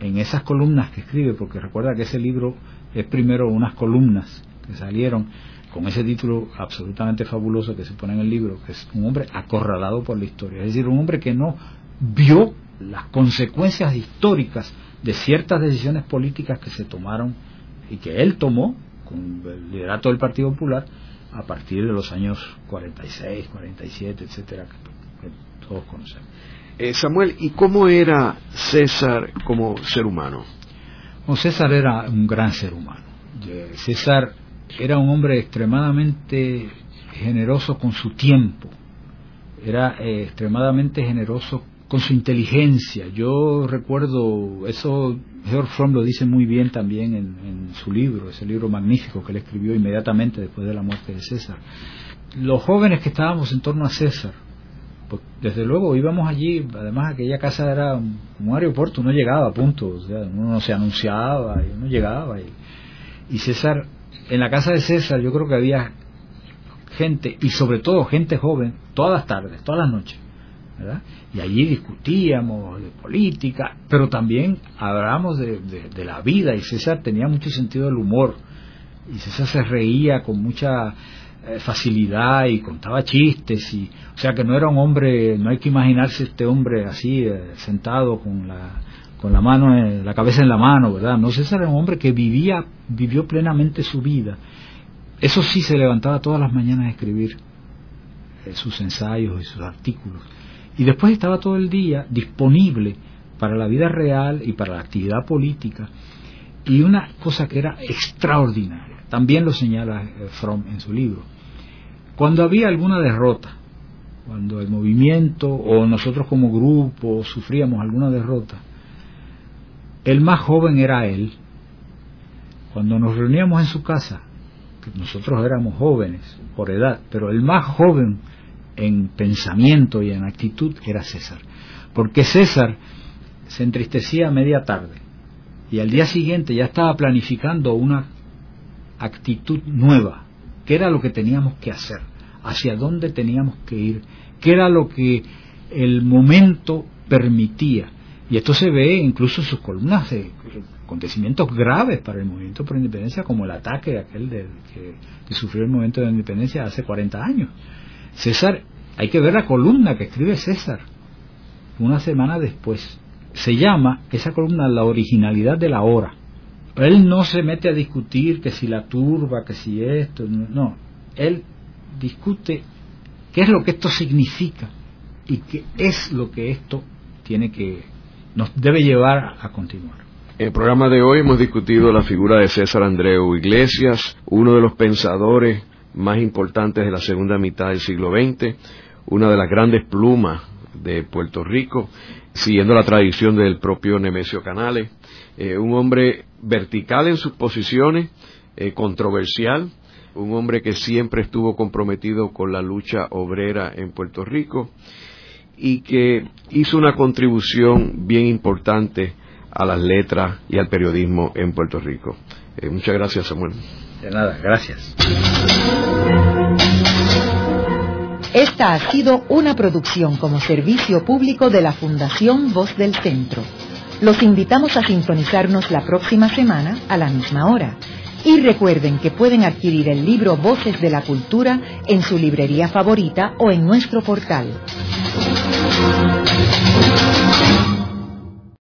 en esas columnas que escribe, porque recuerda que ese libro es primero unas columnas que salieron con ese título absolutamente fabuloso que se pone en el libro, que es un hombre acorralado por la historia, es decir, un hombre que no vio las consecuencias históricas de ciertas decisiones políticas que se tomaron y que él tomó con el liderato del Partido Popular a partir de los años 46, 47, etcétera, que, todos conocemos. Eh, Samuel, ¿y cómo era César como ser humano? César era un gran ser humano. César era un hombre extremadamente generoso con su tiempo, era eh, extremadamente generoso con su inteligencia. Yo recuerdo, eso George Fromm lo dice muy bien también en, su libro, ese libro magnífico que él escribió inmediatamente después de la muerte de César. Los jóvenes que estábamos en torno a César, pues desde luego íbamos allí, además aquella casa era un, aeropuerto, uno llegaba a punto, o sea, uno se anunciaba y uno llegaba. Y, y César, en la casa de César yo creo que había gente, y sobre todo gente joven, todas las tardes, todas las noches y allí discutíamos de política, pero también hablábamos de, la vida y César tenía mucho sentido del humor y César se reía con mucha eh, facilidad y contaba chistes y o sea que no era un hombre no hay que imaginarse este hombre así eh, sentado con la con la mano en, la cabeza en la mano verdad no César era un hombre que vivía vivió plenamente su vida. Eso sí se levantaba todas las mañanas a escribir eh, sus ensayos y sus artículos. Y después estaba todo el día disponible para la vida real y para la actividad política. Y una cosa que era extraordinaria, también lo señala eh, Fromm en su libro, cuando había alguna derrota, cuando el movimiento o nosotros como grupo sufríamos alguna derrota, el más joven era él. Cuando nos reuníamos en su casa, nosotros éramos jóvenes por edad, pero el más joven en pensamiento y en actitud era César. Porque César se entristecía a media tarde y al día siguiente ya estaba planificando una actitud nueva, qué era lo que teníamos que hacer, hacia dónde teníamos que ir, qué era lo que el momento permitía. Y esto se ve incluso en sus columnas de acontecimientos graves para el movimiento por independencia, como el ataque aquel de, que, que sufrió el movimiento de independencia hace 40 años. César, hay que ver la columna que escribe César una semana después. Se llama esa columna La originalidad de la hora. Él no se mete a discutir que si la turba, que si esto, no. Él discute qué es lo que esto significa y qué es lo que esto tiene que nos debe llevar a continuar. En el programa de hoy hemos discutido la figura de César Andreu Iglesias, uno de los pensadores más importantes de la segunda mitad del siglo XX, una de las grandes plumas de Puerto Rico, siguiendo la tradición del propio Nemesio Canales, eh, un hombre vertical en sus posiciones, eh, controversial, un hombre que siempre estuvo comprometido con la lucha obrera en Puerto Rico y que hizo una contribución bien importante a las letras y al periodismo en Puerto Rico. Eh, muchas gracias, Samuel. De nada, gracias. Esta ha sido una producción como servicio público de la Fundación Voz del Centro. Los invitamos a sintonizarnos la próxima semana a la misma hora. Y recuerden que pueden adquirir el libro Voces de la Cultura en su librería favorita o en nuestro portal. Thank you.